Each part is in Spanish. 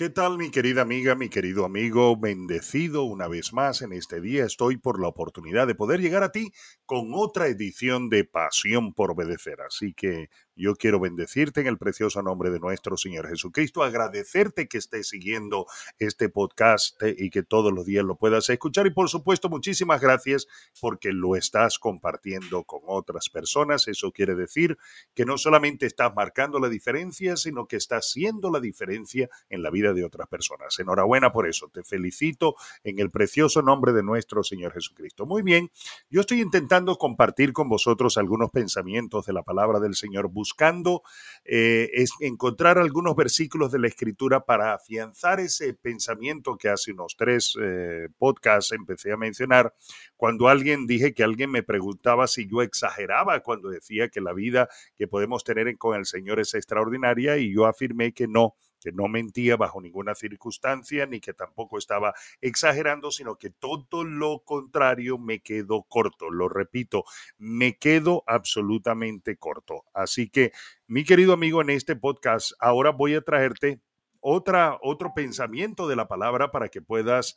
¿Qué tal mi querida amiga, mi querido amigo? Bendecido una vez más en este día. Estoy por la oportunidad de poder llegar a ti con otra edición de Pasión por Obedecer. Así que yo quiero bendecirte en el precioso nombre de nuestro Señor Jesucristo, agradecerte que estés siguiendo este podcast y que todos los días lo puedas escuchar. Y por supuesto, muchísimas gracias porque lo estás compartiendo con otras personas. Eso quiere decir que no solamente estás marcando la diferencia, sino que estás haciendo la diferencia en la vida de otras personas. Enhorabuena por eso. Te felicito en el precioso nombre de nuestro Señor Jesucristo. Muy bien, yo estoy intentando compartir con vosotros algunos pensamientos de la palabra del Señor buscando eh, es encontrar algunos versículos de la Escritura para afianzar ese pensamiento que hace unos tres eh, podcasts empecé a mencionar, cuando alguien dije que alguien me preguntaba si yo exageraba cuando decía que la vida que podemos tener con el Señor es extraordinaria y yo afirmé que no que no mentía bajo ninguna circunstancia, ni que tampoco estaba exagerando, sino que todo lo contrario me quedó corto. Lo repito, me quedo absolutamente corto. Así que, mi querido amigo, en este podcast, ahora voy a traerte otra, otro pensamiento de la palabra para que puedas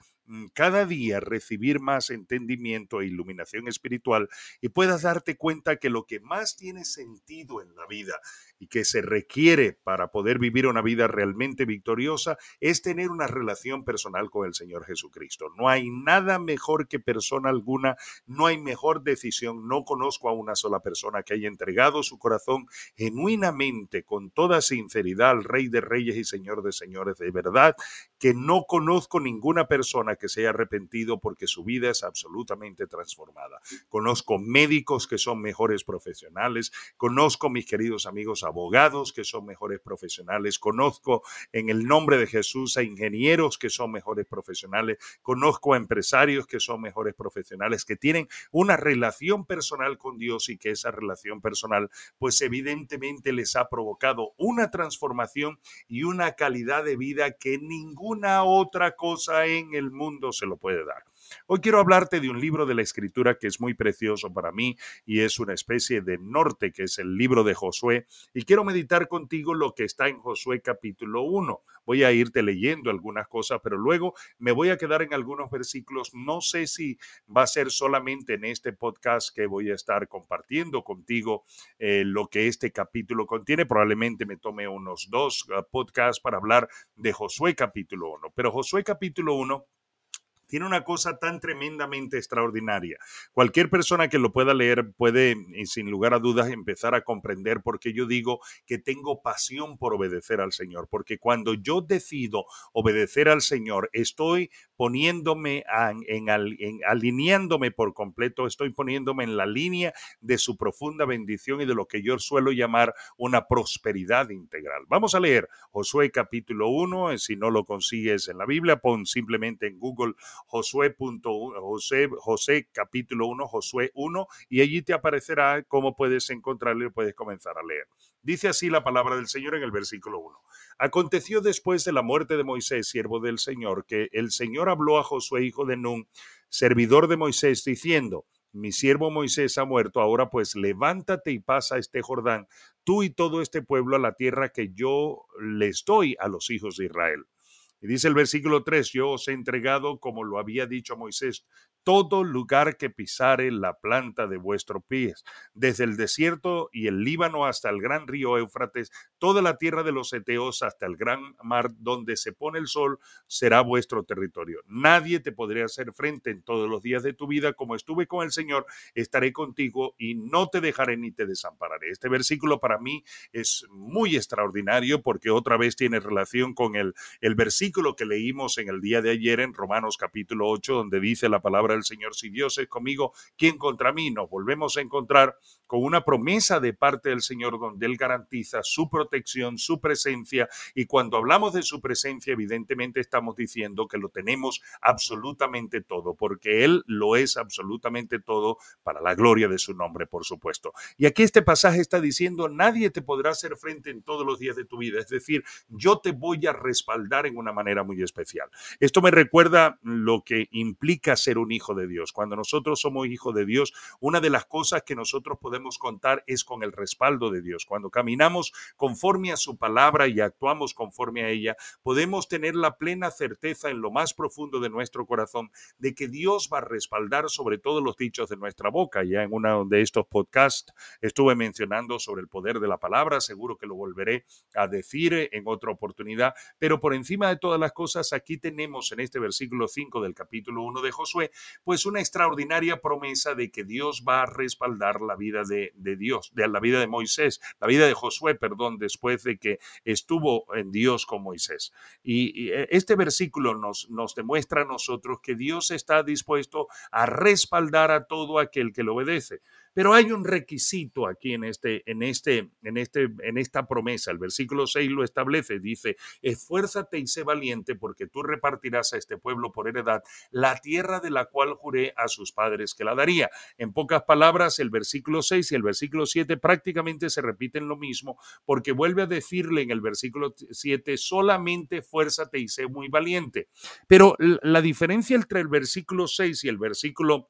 cada día recibir más entendimiento e iluminación espiritual y puedas darte cuenta que lo que más tiene sentido en la vida y que se requiere para poder vivir una vida realmente victoriosa es tener una relación personal con el Señor Jesucristo. No hay nada mejor que persona alguna, no hay mejor decisión. No conozco a una sola persona que haya entregado su corazón genuinamente, con toda sinceridad al Rey de Reyes y Señor de Señores. De verdad que no conozco ninguna persona que se haya arrepentido porque su vida es absolutamente transformada. Conozco médicos que son mejores profesionales, conozco mis queridos amigos abogados que son mejores profesionales, conozco en el nombre de Jesús a ingenieros que son mejores profesionales, conozco a empresarios que son mejores profesionales, que tienen una relación personal con Dios y que esa relación personal pues evidentemente les ha provocado una transformación y una calidad de vida que ninguna otra cosa en el mundo se lo puede dar. Hoy quiero hablarte de un libro de la escritura que es muy precioso para mí y es una especie de norte que es el libro de Josué y quiero meditar contigo lo que está en Josué capítulo 1. Voy a irte leyendo algunas cosas, pero luego me voy a quedar en algunos versículos. No sé si va a ser solamente en este podcast que voy a estar compartiendo contigo eh, lo que este capítulo contiene. Probablemente me tome unos dos uh, podcasts para hablar de Josué capítulo 1, pero Josué capítulo 1 tiene una cosa tan tremendamente extraordinaria. Cualquier persona que lo pueda leer puede, sin lugar a dudas, empezar a comprender por qué yo digo que tengo pasión por obedecer al Señor, porque cuando yo decido obedecer al Señor, estoy poniéndome en, alineándome por completo, estoy poniéndome en la línea de su profunda bendición y de lo que yo suelo llamar una prosperidad integral. Vamos a leer Josué capítulo 1, si no lo consigues en la Biblia, pon simplemente en Google Josué, José, José capítulo 1, Josué 1, y allí te aparecerá cómo puedes encontrarlo y puedes comenzar a leer. Dice así la palabra del Señor en el versículo 1. Aconteció después de la muerte de Moisés, siervo del Señor, que el Señor habló a Josué, hijo de Nun, servidor de Moisés, diciendo, mi siervo Moisés ha muerto, ahora pues levántate y pasa este Jordán, tú y todo este pueblo a la tierra que yo les doy a los hijos de Israel. Y dice el versículo 3, yo os he entregado, como lo había dicho Moisés, todo lugar que pisare la planta de vuestros pies, desde el desierto y el Líbano hasta el gran río Éufrates, toda la tierra de los Eteos hasta el gran mar donde se pone el sol, será vuestro territorio. Nadie te podrá hacer frente en todos los días de tu vida, como estuve con el Señor, estaré contigo y no te dejaré ni te desampararé. Este versículo para mí es muy extraordinario porque otra vez tiene relación con el, el versículo lo que leímos en el día de ayer en Romanos capítulo 8, donde dice la palabra del Señor, si Dios es conmigo, ¿quién contra mí? Nos volvemos a encontrar con una promesa de parte del Señor donde Él garantiza su protección, su presencia, y cuando hablamos de su presencia, evidentemente estamos diciendo que lo tenemos absolutamente todo, porque Él lo es absolutamente todo para la gloria de su nombre, por supuesto. Y aquí este pasaje está diciendo, nadie te podrá hacer frente en todos los días de tu vida, es decir, yo te voy a respaldar en una manera muy especial. Esto me recuerda lo que implica ser un hijo hijo de Dios. Cuando nosotros somos hijos de Dios, una de las cosas que nosotros podemos contar es con el respaldo de Dios. Cuando caminamos conforme a su palabra y actuamos conforme a ella, podemos tener la plena certeza en lo más profundo de nuestro corazón de que Dios va a respaldar sobre todos los dichos de nuestra boca. Ya en uno de estos podcasts estuve mencionando sobre el poder de la palabra, seguro que lo volveré a decir en otra oportunidad, pero por encima de todas las cosas, aquí tenemos en este versículo 5 del capítulo 1 de Josué, pues una extraordinaria promesa de que Dios va a respaldar la vida de, de Dios, de la vida de Moisés, la vida de Josué, perdón, después de que estuvo en Dios con Moisés. Y, eh, este versículo nos, nos demuestra a nosotros que Dios está dispuesto a respaldar a todo aquel que le obedece. Pero hay un requisito aquí en, este, en, este, en, este, en esta promesa. El versículo 6 lo establece. Dice, esfuérzate y sé valiente porque tú repartirás a este pueblo por heredad la tierra de la cual juré a sus padres que la daría. En pocas palabras, el versículo 6 y el versículo 7 prácticamente se repiten lo mismo porque vuelve a decirle en el versículo 7, solamente esfuérzate y sé muy valiente. Pero la diferencia entre el versículo 6 y el versículo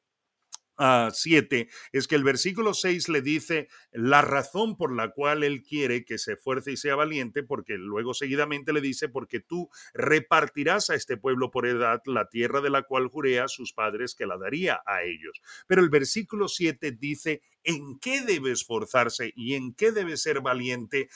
7 es que el versículo 6 le dice la razón por la cual él quiere que se esfuerce y sea valiente, porque luego seguidamente le dice, porque tú repartirás a este pueblo por edad la tierra de la cual juré a sus padres que la daría a ellos. Pero el versículo 7 dice, en qué debe esforzarse y en qué debe ser valiente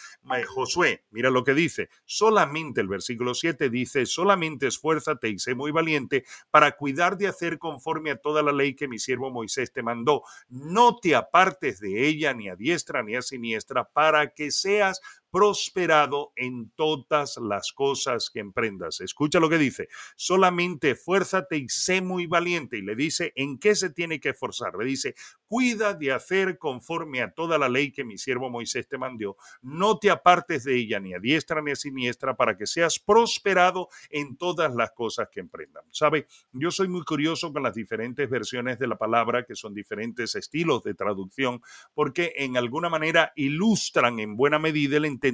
Josué. Mira lo que dice. Solamente el versículo 7 dice, solamente esfuérzate y sé muy valiente para cuidar de hacer conforme a toda la ley que mi siervo Moisés te mandó. No te apartes de ella ni a diestra ni a siniestra para que seas prosperado en todas las cosas que emprendas. Escucha lo que dice, solamente esfuérzate y sé muy valiente. Y le dice, ¿en qué se tiene que esforzar? Le dice, cuida de hacer conforme a toda la ley que mi siervo Moisés te mandó. No te apartes de ella ni a diestra ni a siniestra para que seas prosperado en todas las cosas que emprendan. ¿Sabe? Yo soy muy curioso con las diferentes versiones de la palabra, que son diferentes estilos de traducción, porque en alguna manera ilustran en buena medida el entendimiento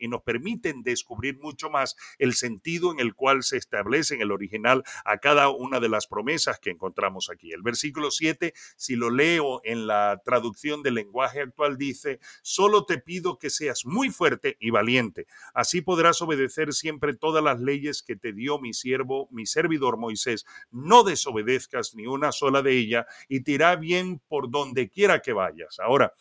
y nos permiten descubrir mucho más el sentido en el cual se establece en el original a cada una de las promesas que encontramos aquí. El versículo 7, si lo leo en la traducción del lenguaje actual, dice, solo te pido que seas muy fuerte y valiente. Así podrás obedecer siempre todas las leyes que te dio mi siervo, mi servidor Moisés. No desobedezcas ni una sola de ellas y te irá bien por donde quiera que vayas. Ahora,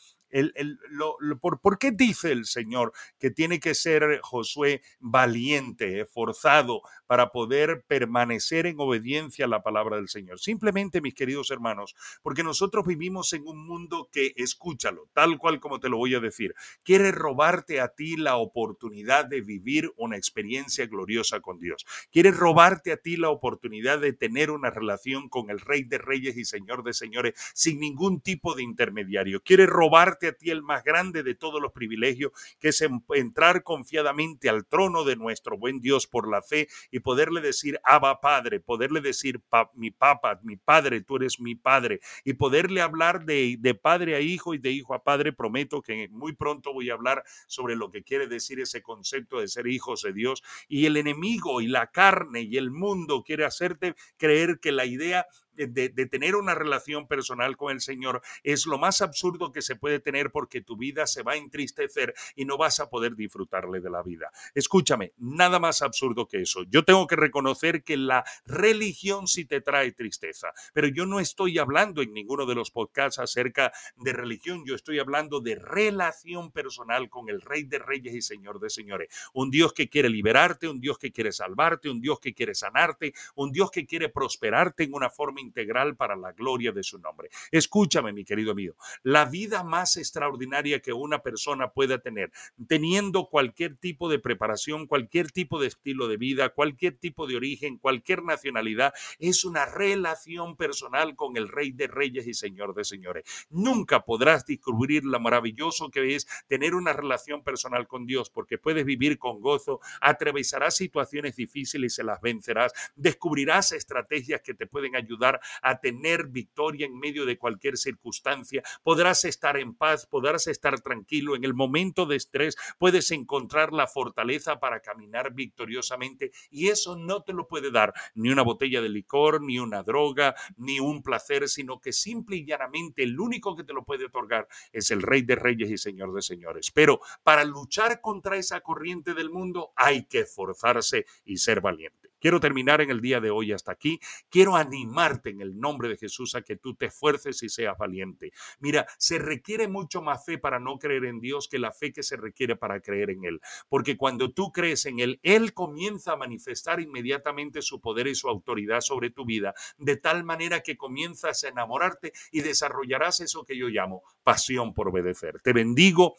por, qué dice el Señor que tiene que ser Josué valiente, esforzado para poder permanecer en obediencia a la palabra del Señor? Simplemente, mis queridos hermanos, porque nosotros vivimos en un mundo que, escúchalo, tal cual como te lo voy a decir, quiere robarte a ti la oportunidad de vivir una experiencia gloriosa con Dios. Quiere robarte a ti la oportunidad de tener una relación con el Rey de Reyes y Señor de Señores sin ningún tipo de intermediario. Quiere robarte a ti el más grande de todos los privilegios, que es entrar confiadamente al trono de nuestro buen Dios por la fe y poderle decir, Abba Padre, poderle decir, mi papa, mi padre, tú eres mi padre, y poderle hablar de, de padre a hijo y de hijo a padre. Prometo que muy pronto voy a hablar sobre lo que quiere decir ese concepto de ser hijos de Dios. Y el enemigo y la carne y el mundo quiere hacerte creer que la idea de, tener una relación personal con el Señor es lo más absurdo que se puede tener porque tu vida se va a entristecer y no vas a poder disfrutarle de la vida. Escúchame, nada más absurdo que eso. Yo tengo que reconocer que la religión sí te trae tristeza, pero yo no estoy hablando en ninguno de los podcasts acerca de religión, yo estoy hablando de relación personal con el Rey de Reyes y Señor de Señores. Un Dios que quiere liberarte, un Dios que quiere salvarte, un Dios que quiere sanarte, un Dios que quiere prosperarte en una forma integral para la gloria de su nombre. Escúchame, mi querido amigo, la vida más extraordinaria que una persona pueda tener, teniendo cualquier tipo de preparación, cualquier tipo de estilo de vida, cualquier tipo de origen, cualquier nacionalidad, es una relación personal con el Rey de Reyes y Señor de Señores. Nunca podrás descubrir lo maravilloso que es tener una relación personal con Dios, porque puedes vivir con gozo, atravesarás situaciones difíciles y se las vencerás, descubrirás estrategias que te pueden ayudar a tener victoria en medio de cualquier circunstancia. Podrás estar en paz, podrás estar tranquilo. En el momento de estrés puedes encontrar la fortaleza para caminar victoriosamente y eso no te lo puede dar ni una botella de licor, ni una droga, ni un placer, sino que simple y llanamente el único que te lo puede otorgar es el Rey de Reyes y Señor de Señores. Pero para luchar contra esa corriente del mundo hay que esforzarse y ser valiente. Quiero terminar en el día de hoy hasta aquí. Quiero animarte en el nombre de Jesús a que tú te esfuerces y seas valiente. Mira, se requiere mucho más fe para no creer en Dios que la fe que se requiere para creer en Él. Porque cuando tú crees en Él, Él comienza a manifestar inmediatamente su poder y su autoridad sobre tu vida, de tal manera que comienzas a enamorarte y desarrollarás eso que yo llamo pasión por obedecer. Te bendigo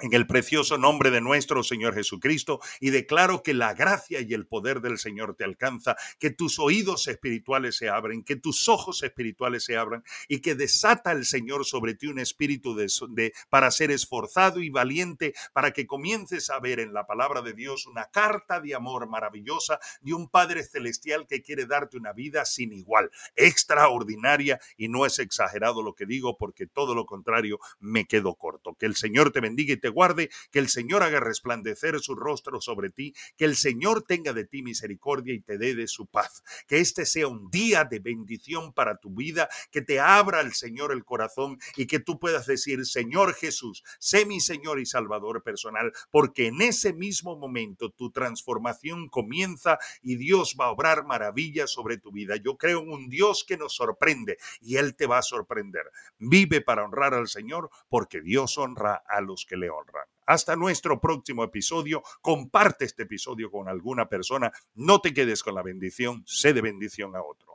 en el precioso nombre de nuestro Señor Jesucristo y declaro que la gracia y el poder del Señor te alcanza, que tus oídos espirituales se abren, que tus ojos espirituales se abran y que desata el Señor sobre ti un espíritu de, para ser esforzado y valiente, para que comiences a ver en la palabra de Dios una carta de amor maravillosa de un Padre celestial que quiere darte una vida sin igual, extraordinaria y no es exagerado lo que digo porque todo lo contrario me quedo corto. Que el Señor te bendiga y te guarde, que el Señor haga resplandecer su rostro sobre ti, que el Señor tenga de ti misericordia y te dé de su paz. Que este sea un día de bendición para tu vida, que te abra el Señor el corazón y que tú puedas decir, Señor Jesús, sé mi Señor y Salvador personal, porque en ese mismo momento tu transformación comienza y Dios va a obrar maravillas sobre tu vida. Yo creo en un Dios que nos sorprende y Él te va a sorprender. Vive para honrar al Señor, porque Dios honra a los que le Hasta nuestro próximo episodio. Comparte este episodio con alguna persona. No te quedes con la bendición. Sé de bendición a otro.